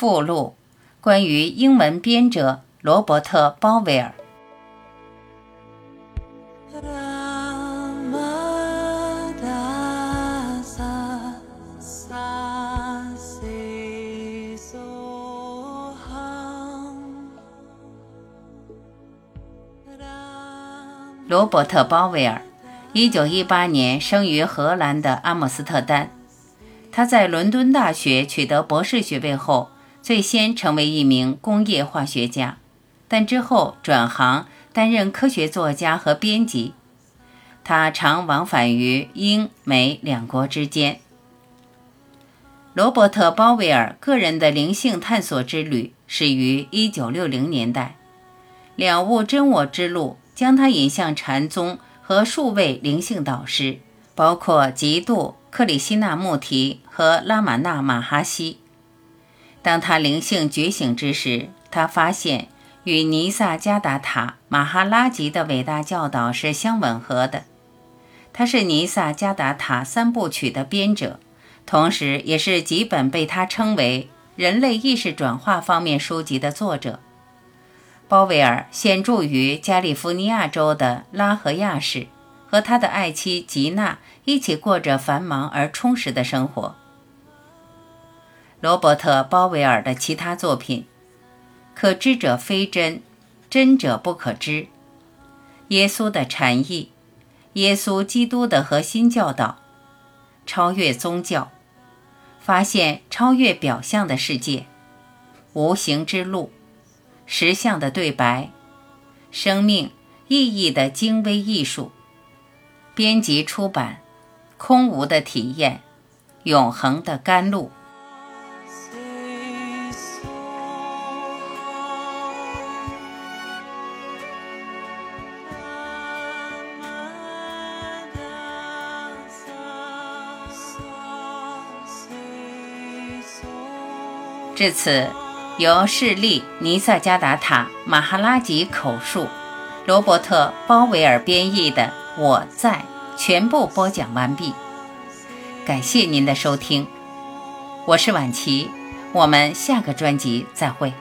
附录：关于英文编者罗伯特·鲍威尔。罗伯特·鲍威尔，一九一八年生于荷兰的阿姆斯特丹。他在伦敦大学取得博士学位后，最先成为一名工业化学家，但之后转行担任科学作家和编辑。他常往返于英美两国之间。罗伯特·鲍威尔个人的灵性探索之旅始于一九六零年代，了悟真我之路。将他引向禅宗和数位灵性导师，包括吉度、克里希那穆提和拉玛那马哈希。当他灵性觉醒之时，他发现与尼萨加达塔马哈拉吉的伟大教导是相吻合的。他是尼萨加达塔三部曲的编者，同时也是几本被他称为人类意识转化方面书籍的作者。鲍威尔现住于加利福尼亚州的拉合亚市，和他的爱妻吉娜一起过着繁忙而充实的生活。罗伯特·鲍威尔的其他作品：《可知者非真，真者不可知》、《耶稣的禅意》、《耶稣基督的核心教导》、《超越宗教》、《发现超越表象的世界》、《无形之路》。实相的对白，生命意义的精微艺术，编辑出版，空无的体验，永恒的甘露。至此。由势力尼萨加达塔马哈拉吉口述，罗伯特鲍威尔编译的《我在》全部播讲完毕。感谢您的收听，我是婉琪，我们下个专辑再会。